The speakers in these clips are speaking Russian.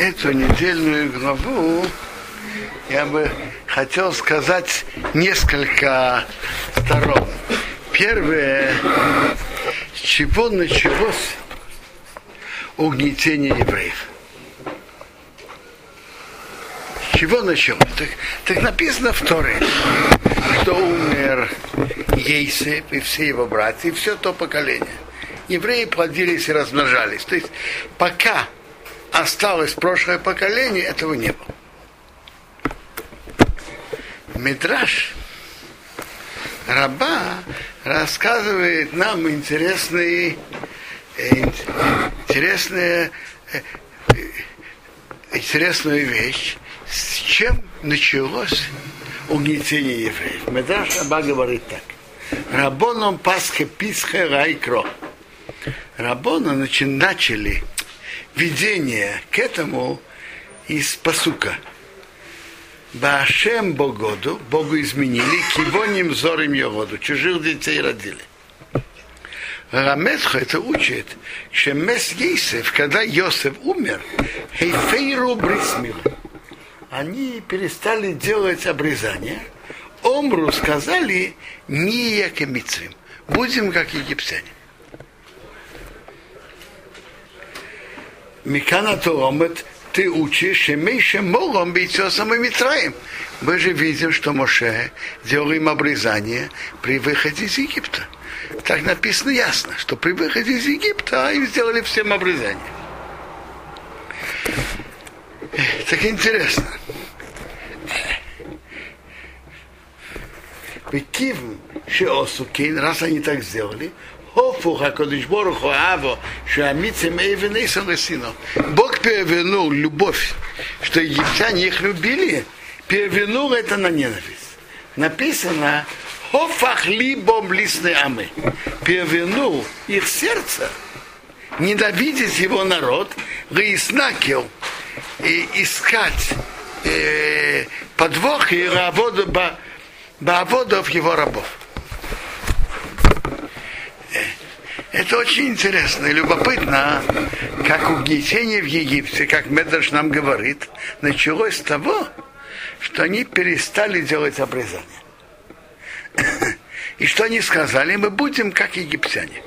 эту недельную главу я бы хотел сказать несколько сторон. Первое, с чего началось угнетение евреев. С чего началось? Так, так написано в Торе, что умер Ейсеп и все его братья, и все то поколение. Евреи плодились и размножались. То есть пока осталось прошлое поколение, этого не было. Мидраш раба рассказывает нам интересный, интересную, интересную вещь, с чем началось угнетение евреев. Медраш Раба говорит так. Рабоном Пасха Писха Райкро. Рабона начали видение к этому из посука. Башем Богоду, Богу изменили, кивоним зорим воду, чужих детей родили. Рамесха это учит, что Мес Ейсев, когда Йосеф умер, Хейфейру Брисмил, они перестали делать обрезание, Омру сказали, не якомицвим, будем как египтяне. Микана Тоомет, ты учишь, что меньше молом быть самым Митраем. Мы же видим, что Моше делал им обрезание при выходе из Египта. Так написано ясно, что при выходе из Египта им сделали всем обрезание. Так интересно. Бекивм Шеосукин, раз они так сделали, Хофух Акодыш Боруху Аво, что Амицем Эйвен Эйсон Лесино. Бог перевернул любовь, что египтяне их любили, перевернул это на ненависть. Написано Хофах либом лисны амы. Перевернул их сердце, ненавидеть его народ, выяснакил и искать э, подвох и баводов его рабов. Это очень интересно и любопытно, как угнетение в Египте, как Медраш нам говорит, началось с того, что они перестали делать обрезание. И что они сказали, мы будем как египтяне.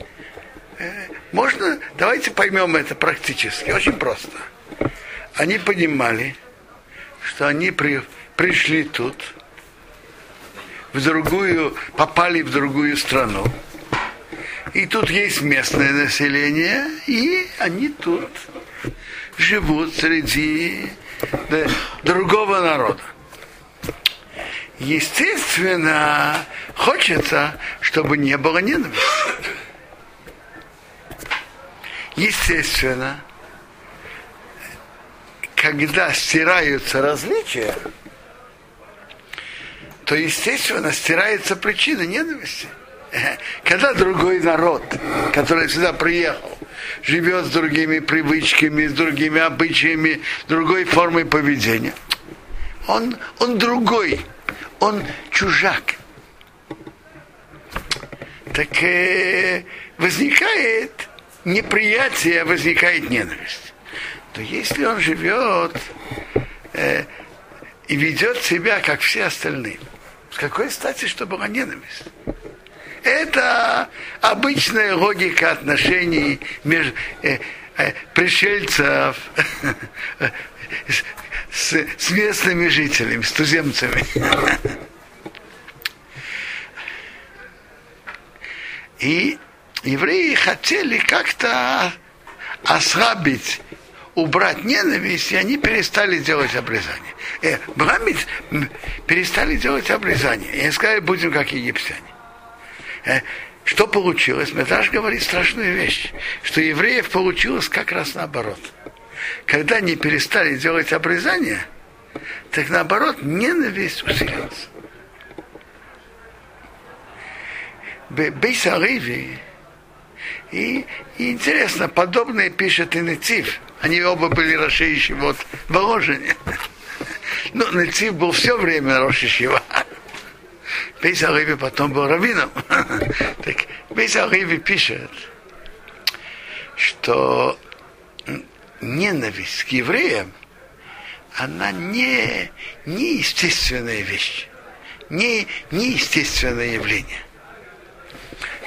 Э, можно, давайте поймем это практически, очень просто. Они понимали, что они при, пришли тут, в другую, попали в другую страну, и тут есть местное население, и они тут живут среди другого народа. Естественно, хочется, чтобы не было ненависти. Естественно, когда стираются различия, то, естественно, стирается причина ненависти. Когда другой народ, который сюда приехал, живет с другими привычками, с другими обычаями, другой формой поведения, он, он другой, он чужак. Так э, возникает неприятие, возникает ненависть. То если он живет э, и ведет себя, как все остальные, с какой стати, что была ненависть? Это обычная логика отношений между э, э, пришельцев с, с местными жителями, с туземцами. И евреи хотели как-то ослабить, убрать ненависть, и они перестали делать обрезание. Э, перестали делать обрезание. И сказали, будем как египтяне. Э, что получилось? Медраж говорит страшную вещь, что евреев получилось как раз наоборот. Когда они перестали делать обрезание, так наоборот ненависть усилилась. Бейсариви и, и интересно, подобное пишет и Нецив. Они оба были Раши вот в Воложине. Ну, Нецив был все время Раши Бейс Ариви потом был раввином. так Бейс Ариви пишет, что ненависть к евреям она не, не естественная вещь, не, не естественное явление.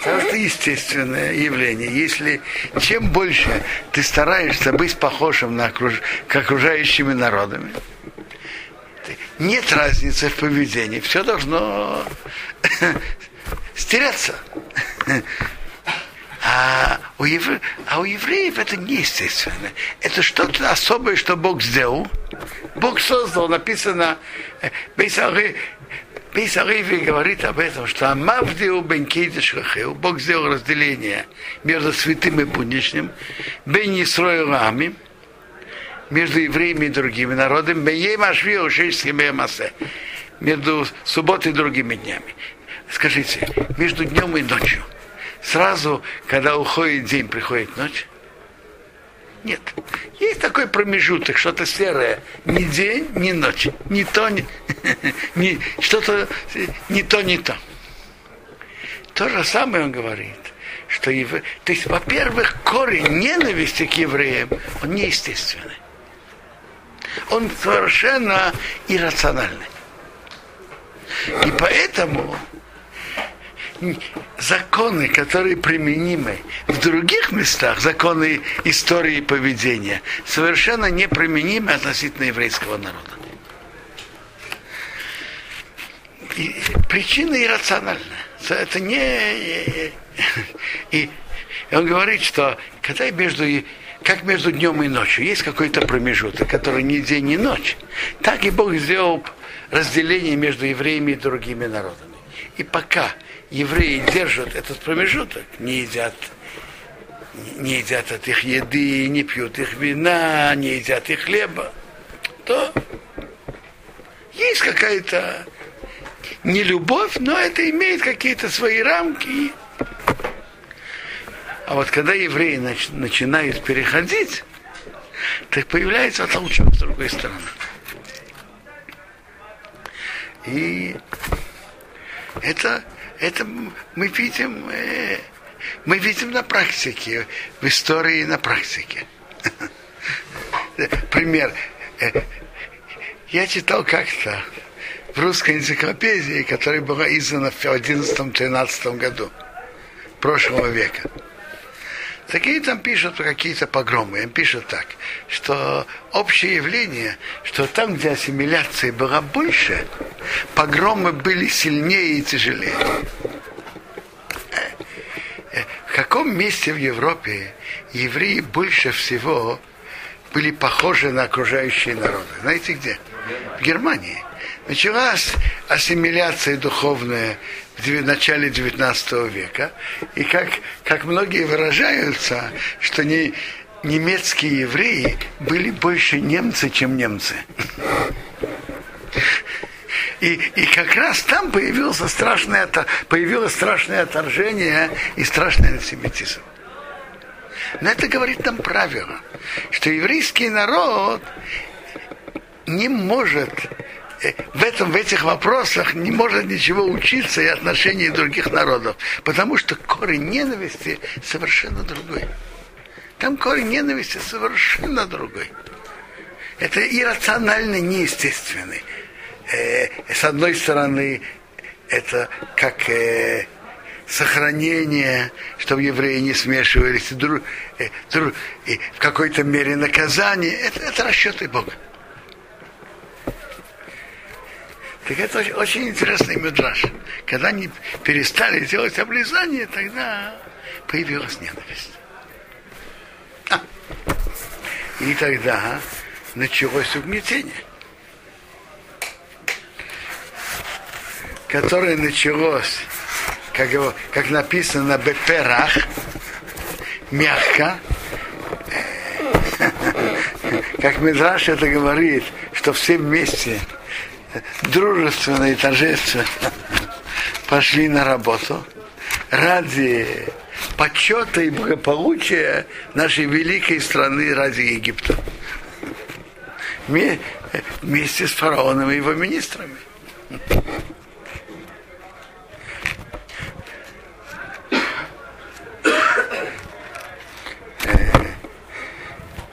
Это естественное явление. Если чем больше ты стараешься быть похожим на окруж... к окружающими народами, нет разницы в поведении. Все должно стеряться. А у, евре... а у евреев это неестественно. Это что-то особое, что Бог сделал. Бог создал, написано, э, Пейсариви говорит об этом, что Амавдиу Бенкейда Шрахеу, Бог сделал разделение между святым и будничным, Бен Исроилами, между евреями и другими народами, между субботой и другими днями. Скажите, между днем и ночью – сразу, когда уходит день, приходит ночь? Нет. Есть такой промежуток, что-то серое. Ни день, ни ночь. Ни то, ни, ни что-то не то, не то. То же самое он говорит, что ев... то есть, во-первых, корень ненависти к евреям, он неестественный. Он совершенно иррациональный. И поэтому законы, которые применимы в других местах, законы истории поведения, совершенно неприменимы относительно еврейского народа. И причина иррациональная. Это не... И он говорит, что когда между как между днем и ночью есть какой-то промежуток, который не день, не ночь, так и Бог сделал разделение между евреями и другими народами. И пока евреи держат этот промежуток, не едят, не едят от их еды, не пьют их вина, не едят их хлеба, то есть какая-то не любовь, но это имеет какие-то свои рамки. А вот когда евреи нач- начинают переходить, так появляется толчок с другой стороны. И это это мы видим, э, мы видим на практике, в истории на практике. Пример. Э, я читал как-то в русской энциклопедии, которая была издана в 11-13 году прошлого века. Такие там пишут какие-то погромы. Им пишут так, что общее явление, что там, где ассимиляция была больше, погромы были сильнее и тяжелее. В каком месте в Европе евреи больше всего были похожи на окружающие народы? Знаете где? В Германии. Началась ассимиляция духовная в начале XIX века. И как, как многие выражаются, что не, немецкие евреи были больше немцы, чем немцы. И, и как раз там появился страшное, появилось страшное отторжение и страшный антисемитизм. Но это говорит нам правило, что еврейский народ не может в, этом, в этих вопросах не может ничего учиться и отношений других народов, потому что корень ненависти совершенно другой. Там корень ненависти совершенно другой. Это иррационально неестественный. Э, с одной стороны, это как э, сохранение, чтобы евреи не смешивались, и, друг, э, друг, и в какой-то мере наказание. Это, это расчеты Бога. Так это очень, очень интересный мидраж. Когда они перестали делать облизание, тогда появилась ненависть. А. И тогда началось угнетение, которое началось, как, его, как написано на Беперах, мягко, как Мидраш это говорит, что все вместе дружественно и торжественно пошли на работу ради почета и благополучия нашей великой страны ради Египта. Вместе с фараоном и его министрами.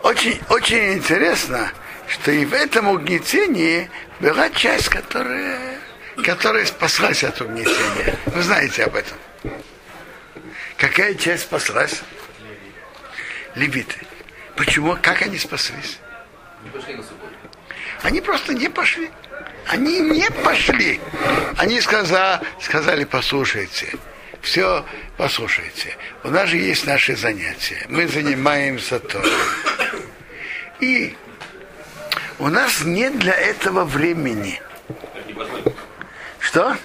Очень, очень интересно, что и в этом угнетении была часть, которая, которая спаслась от угнетения. Вы знаете об этом. Какая часть спаслась? Левиты. Почему? Как они спаслись? Они просто не пошли. Они не пошли. Они сказали, сказали, послушайте, все, послушайте, у нас же есть наши занятия. Мы занимаемся то. И у нас нет для этого времени. Что?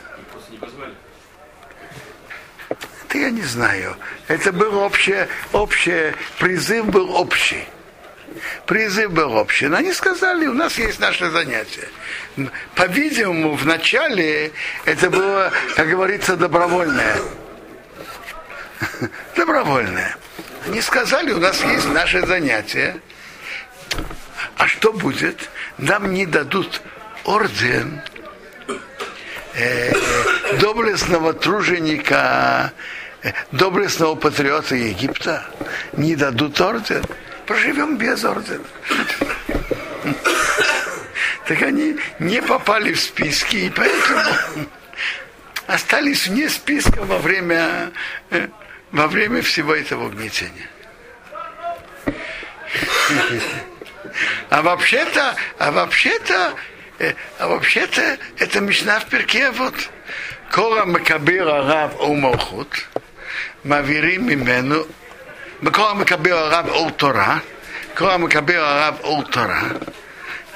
Это я не знаю. Это был общее, общее, призыв был общий. Призыв был общий. Но они сказали, у нас есть наше занятие. По-видимому, в начале это было, как говорится, добровольное. Добровольное. Они сказали, у нас есть наше занятие. А что будет? Нам не дадут орден э, доблестного труженика, э, доблестного патриота Египта. Не дадут орден. Проживем без ордена. Так они не попали в списки, и поэтому остались вне списка во время, э, во время всего этого угнетения. А вообще-то, а вообще-то, э, а вообще-то это Мишна в перке, вот. Кола Макабира Рав Умалхут, Мавирим Мимену, Кола Макабира Рав Ултора, Кола Макабира Рав Ултора,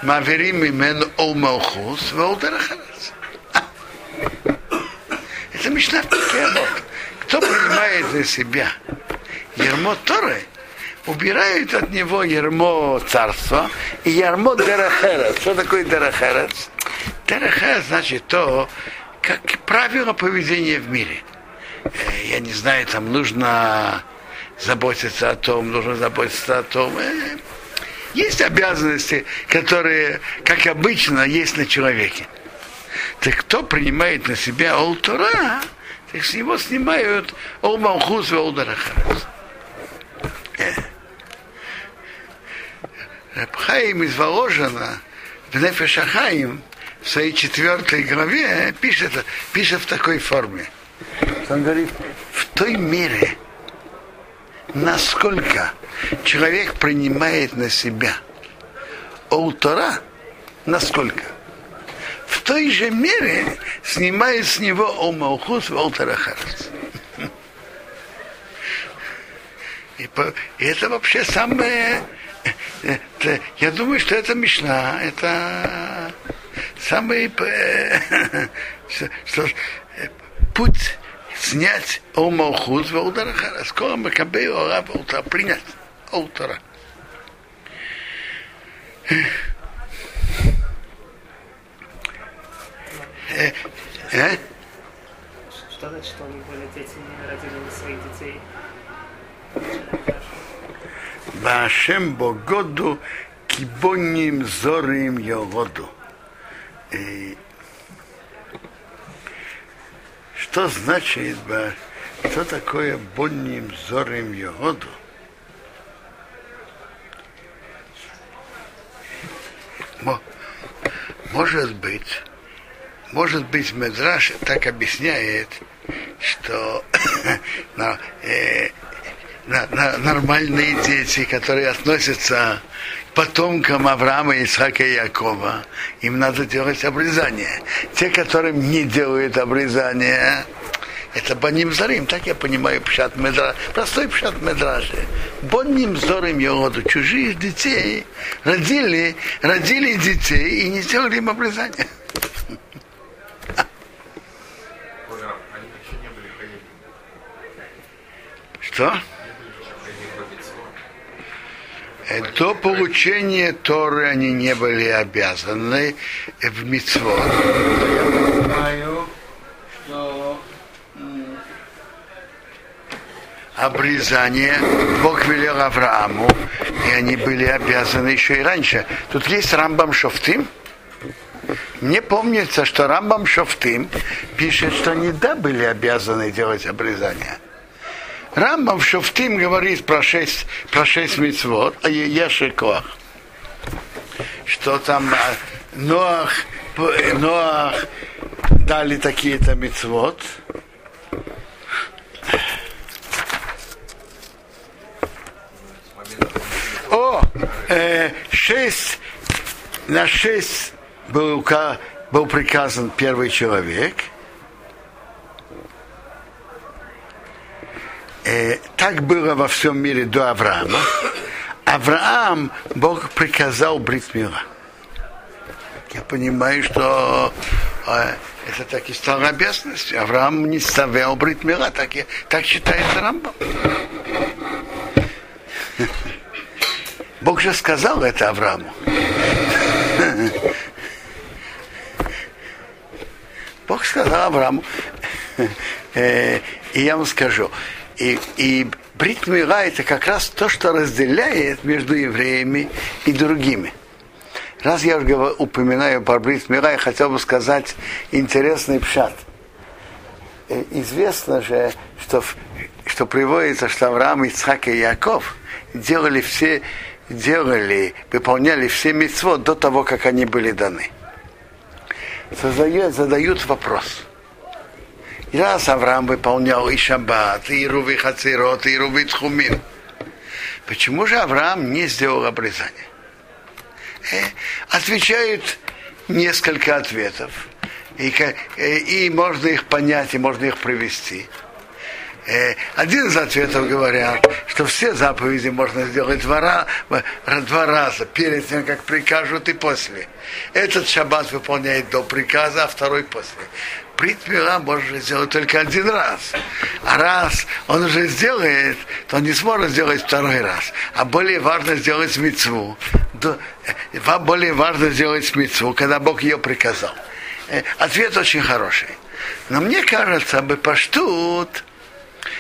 Мавирим Мимену Умалхус, Ваудерахарас. Это Мишна в перке, вот. Кто принимает на себя ермо Торы – убирают от него ермо царства и ермо дерахерец. Что такое дерахерец? Дерахерец значит то, как правило поведения в мире. Э, я не знаю, там нужно заботиться о том, нужно заботиться о том. Э, есть обязанности, которые, как обычно, есть на человеке. Так кто принимает на себя Олтура, так с него снимают Олмалхус и Олдарахарас. Рабхаим из Воложина в Нефешахаим в своей четвертой главе пишет, пишет в такой форме. Он говорит, в той мере, насколько человек принимает на себя Олтора, насколько? В той же мере снимает с него Омаухус в. И, по, и это вообще самое это, я думаю, что это Мишна, это самый что, путь снять Омалхуз в Аударахара. Скоро мы кабей Ораб Аутара принять Аутара. Э, э? Что значит, что они были дети, родили своих детей? Вашем Богоду кибоним зорим йогоду. Что значит, что такое бонним зорим йогоду? Может быть, может быть, Медраш так объясняет, что э, на, на, нормальные дети, которые относятся к потомкам Авраама, Исаака и Якова, им надо делать обрезание. Те, которым не делают обрезание, это Баним Зарим, так я понимаю, пшат медра, простой пшат медраши. Баним Зарим Йогоду, чужие детей родили, родили детей и не сделали им обрезание. Что? До получения Торы они не были обязаны в митцвот. Я понимаю, что обрезание Бог велел Аврааму, и они были обязаны еще и раньше. Тут есть Рамбам Шофтим. Мне помнится, что Рамбам Шофтим пишет, что они да были обязаны делать обрезание. Рамбам в Шофтим говорит про шесть, про шесть митцвот, а Ешекоах. что там а, Ноах, Ноах дали такие-то мецвод. О, э, шесть, на шесть был, был приказан первый человек. Так было во всем мире до Авраама. Авраам Бог приказал брить мира. Я понимаю, что э, это так и стало обязанностью. Авраам не ставил брить мира, так, и, так считает Рамбам. Бог же сказал это Аврааму. Бог сказал Аврааму, э, и я вам скажу, и, и брит мира это как раз то, что разделяет между евреями и другими. Раз я уже упоминаю про брит мира, я хотел бы сказать интересный пшат. Э, известно же, что, что приводится, что Авраам, Ицхак и Яков делали все делали, выполняли все митцвот до того, как они были даны. Задают, задают вопрос. И раз Авраам выполнял и шаббат, и руви хацирот, и руви тхумин, почему же Авраам не сделал обрезание? Э, отвечают несколько ответов. И, э, и можно их понять, и можно их привести. Э, один из ответов говорят, что все заповеди можно сделать два, два раза, перед тем, как прикажут, и после. Этот шаббат выполняет до приказа, а второй после. Брит Мила можно сделать только один раз. А раз он уже сделает, то он не сможет сделать второй раз. А более важно сделать мецву. Э, более важно сделать мецву, когда Бог ее приказал. Э, ответ очень хороший. Но мне кажется, бы поштут,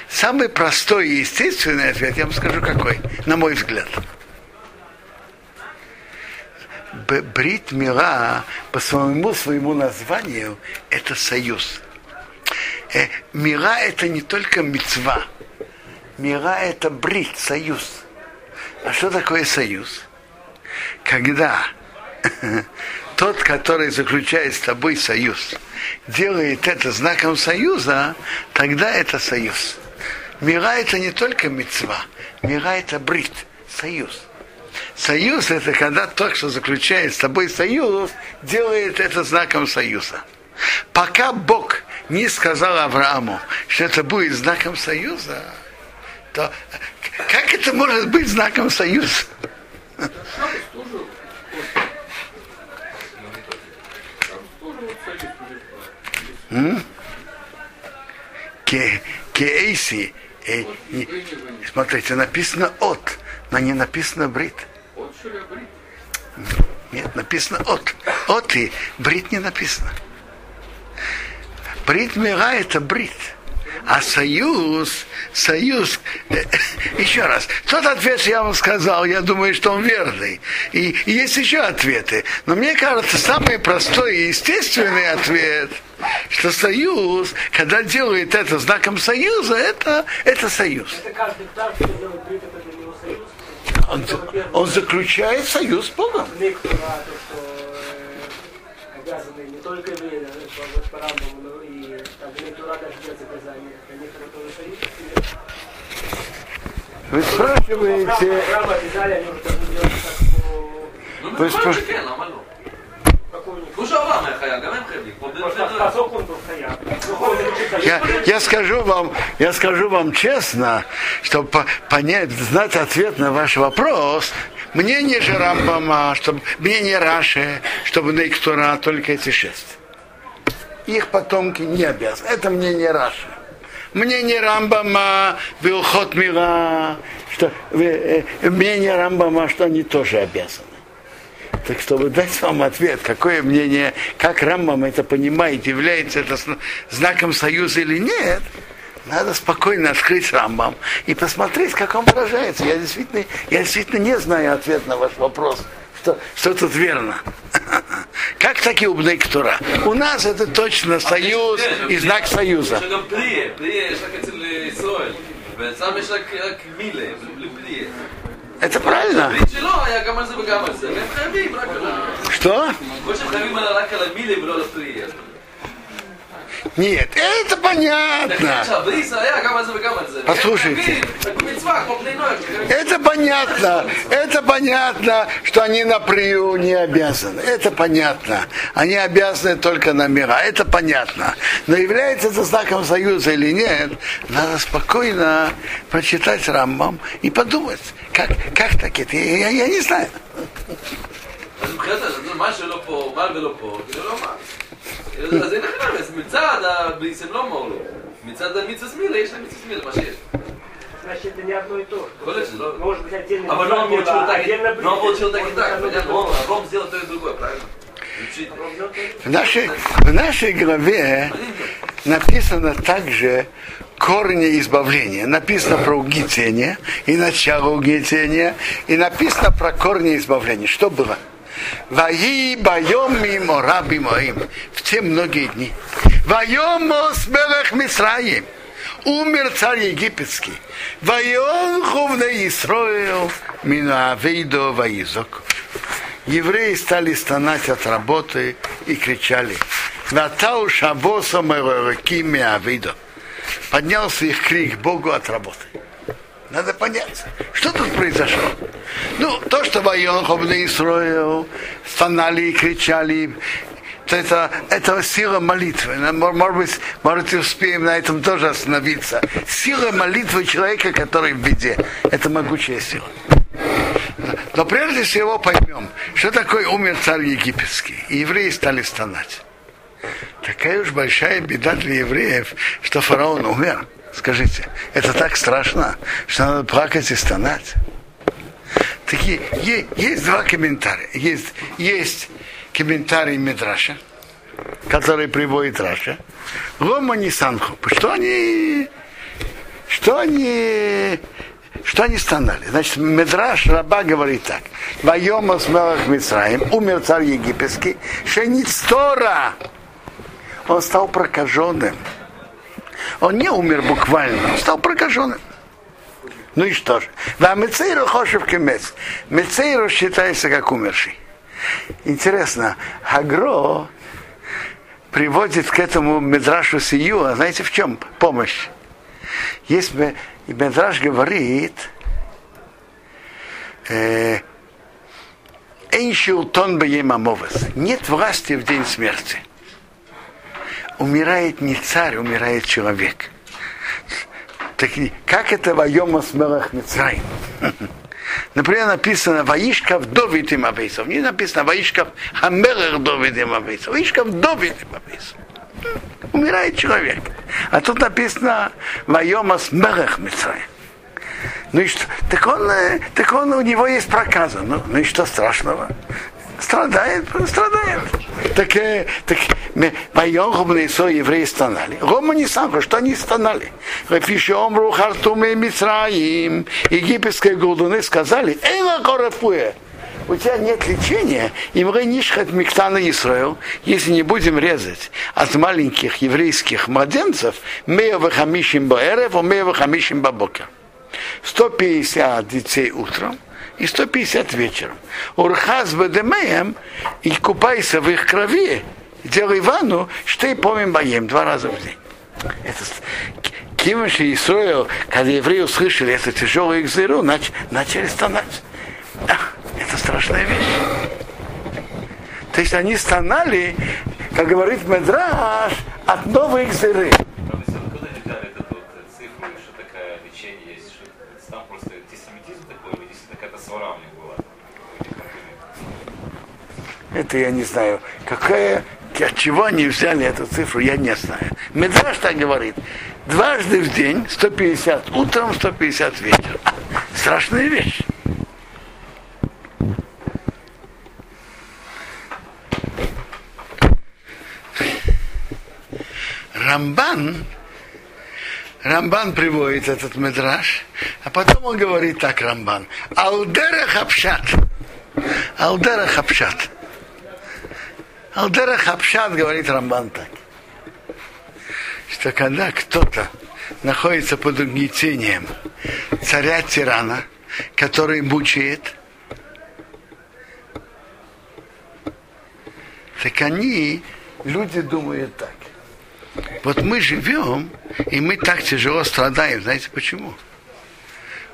Самый простой и естественный ответ, я вам скажу какой, на мой взгляд. Брит Мира по своему своему названию это союз. Э, мира это не только мецва. Мира это брит, союз. А что такое союз? Когда тот, который заключает с тобой союз, делает это знаком союза, тогда это союз. Мира это не только мецва, мира это брит, союз. Союз это когда тот, кто заключает с тобой союз, делает это знаком союза. Пока Бог не сказал Аврааму, что это будет знаком союза, то как это может быть знаком союза? Кейси и, смотрите, написано от, но не написано брит. Нет, написано от. От и брит не написано. Брит мира это брит. А союз, союз, э, еще раз, тот ответ я вам сказал, я думаю, что он верный. И, и есть еще ответы. Но мне кажется, самый простой и естественный ответ, что союз, когда делает это знаком союза, это, это союз. Это каждый что делает это? Он, он заключает союз с Богом. Вы спрашиваете... Вы спрашиваете... Я, я скажу вам, я скажу вам честно, чтобы понять, знать ответ на ваш вопрос, мнение же Рамбама, чтобы мнение Раши, чтобы на Иктура только эти шесть. Их потомки не обязаны. Это мнение Раши. Мнение Рамбама, Вилхот Мира, что э, мнение Рамбама, что они тоже обязаны. Так чтобы дать вам ответ, какое мнение, как Рамбам это понимает, является это знаком союза или нет, надо спокойно открыть Рамбам и посмотреть, как он выражается. Я действительно, я действительно не знаю ответ на ваш вопрос, что, что тут верно. Как таки у Бнейктура? У нас это точно союз и знак союза. Это правильно. Что? Нет, это понятно. עכשיו, בריס היה גם על זה וגם על זה. והם Послушайте. חייבים, רק מצווה, כמו בני נוער. Это понятно, это понятно, что они на прию не обязаны. Это понятно. Они обязаны только на мира. Это понятно. Но является это знаком союза или нет, надо спокойно прочитать Рамбам и подумать, как, как так это. Я, я не знаю. אז מבחינת זה, מה שלא פה, מה ולא פה, זה לא מה. אז אין לך נרמס, מצד הבריס הם לא מורלו. מצד המצווה סמילה, יש להם מצווה סמילה, מה שיש. Значит, это не одно и то же. יכול להיות שזה לא... Может быть, отдельно אבל לא אמרו שהוא תגיד, отдельно לא אמרו שהוא Может תגיד быть, так, одно и понятно, то же. רוב רוב сделал то и другое, правильно? Звучит. В нашей, в нашей главе написано также корни избавления. Написано про угнетение и начало угнетения, и написано про корни избавления. Что было? Ваи байом мимо раби моим в те многие дни. Вайом смелых Мисраим. Умер царь египетский. Вайон хувне Исроил мина авейдо ваизок. Евреи стали стонать от работы и кричали. Ватау шабоса мэрокими авидо. Поднялся их крик Богу от работы. Надо понять, что тут произошло. Ну, то, что воен Хобный Исроил, стонали и кричали, то это, это сила молитвы. Может быть, может, успеем на этом тоже остановиться. Сила молитвы человека, который в беде. Это могучая сила. Но прежде всего поймем, что такое умер царь египетский. И евреи стали стонать. Такая уж большая беда для евреев, что фараон умер. Скажите, это так страшно, что надо плакать и стонать? Такие, есть два комментария. Есть, есть комментарий Медраша, который приводит Раша. Лома не санху. Что они, что они, что они стонали? Значит, Медраш Раба говорит так. Вайома смелых Мицраим, умер царь египетский, Шеництора. Он стал прокаженным. Он не умер буквально, он стал прокаженным. Ну и что же? Да, Мецейру Хошев Кемец. Мецейру считается как умерший. Интересно, Агро приводит к этому Медрашу Сию, знаете в чем помощь? Есть Медраш говорит, э, Эйншилтон Баемамовес. Нет власти в день смерти. Умирает не царь, умирает человек. Так как это воема смелых Мицраим? Например, написано Ваишкав Довид им Авейсов. Не написано Ваишкав Хамелер Довид им Авейсов. Ваишкав Довид им Авейсов. Умирает человек. А тут написано Вайома Смелых Мицраим. Ну и что? Так он, э, так он, у него есть проказа. Ну, ну и что страшного? Страдает, страдает. Так, э, так моем гумнесо евреи стонали. Рома не сам, что они стонали. Рефиши омру хартуме Мицраим. Египетские голдуны сказали, эйла корефуэ. У тебя нет лечения, и мы нишхат миктана Исраил, если не будем резать от маленьких еврейских младенцев, мея хамишим баэрев, мея хамишим бабокер. 150 детей утром и 150 вечером. Урхаз бедемеем и купайся в их крови, делай ванну, что и помним боем два раза в день. Это Кимыш и Исроил, когда евреи услышали это тяжелое их зыру, нач, начали стонать. А, это страшная вещь. То есть они стонали, как говорит Медраш, от новой зыры. Правда, если откуда они дали эту вот цифру, и что такое лечение есть, что это там просто антисемитизм такой, или действительно какая-то свара у них была? Это я не знаю. Какая, от чего они взяли эту цифру, я не знаю. Медраж так говорит. Дважды в день, 150 утром, 150 вечером. Страшная вещь. Рамбан, Рамбан приводит этот медраж, а потом он говорит так, Рамбан, Алдера Хапшат. Алдера Хапшат. Алдера Хапшат говорит Рамбан так, что когда кто-то находится под угнетением царя-тирана, который мучает, так они, люди думают так. Вот мы живем, и мы так тяжело страдаем. Знаете почему?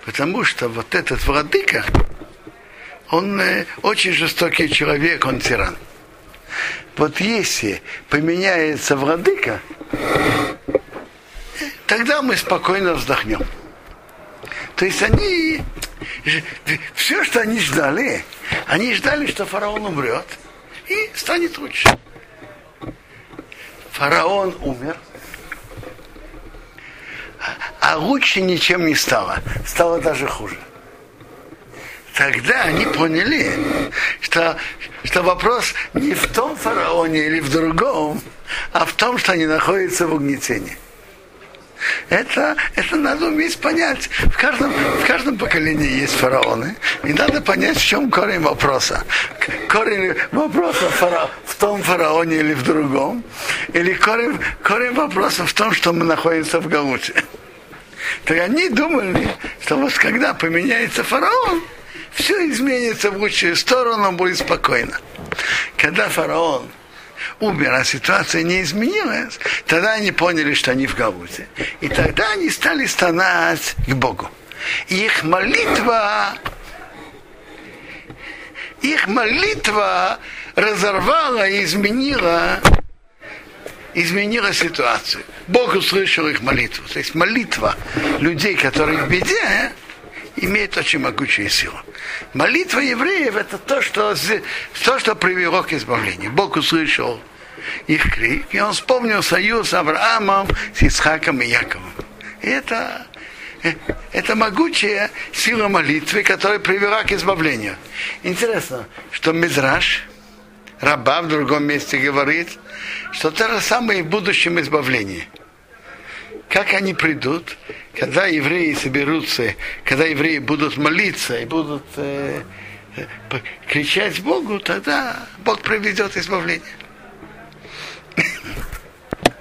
Потому что вот этот владыка, он очень жестокий человек, он тиран. Вот если поменяется владыка, тогда мы спокойно вздохнем. То есть они, все, что они ждали, они ждали, что фараон умрет и станет лучше. Фараон умер, а лучше ничем не стало. Стало даже хуже. Тогда они поняли, что, что вопрос не в том фараоне или в другом, а в том, что они находятся в угнетении. Это, это надо уметь понять. В каждом, в каждом поколении есть фараоны. И надо понять, в чем корень вопроса. Корень вопроса фара, в том фараоне или в другом. Или корень, корень вопроса в том, что мы находимся в Галуте. Так они думали, что вот когда поменяется фараон, все изменится в лучшую сторону, будет спокойно. Когда фараон умер, а ситуация не изменилась, тогда они поняли, что они в Галуте. И тогда они стали стонать к Богу. Их молитва, их молитва разорвала и изменила изменила ситуацию. Бог услышал их молитву. То есть молитва людей, которые в беде, имеет очень могучую силу. Молитва евреев это то, что, то, что привело к избавлению. Бог услышал их крик, и он вспомнил союз с Авраамом, с Исхаком и Яковом. И это, это могучая сила молитвы, которая привела к избавлению. Интересно, что Мизраш, раба в другом месте говорит, что то же самое и в будущем избавлении. Как они придут, когда евреи соберутся, когда евреи будут молиться и будут э, э кричать Богу, тогда Бог приведет избавление.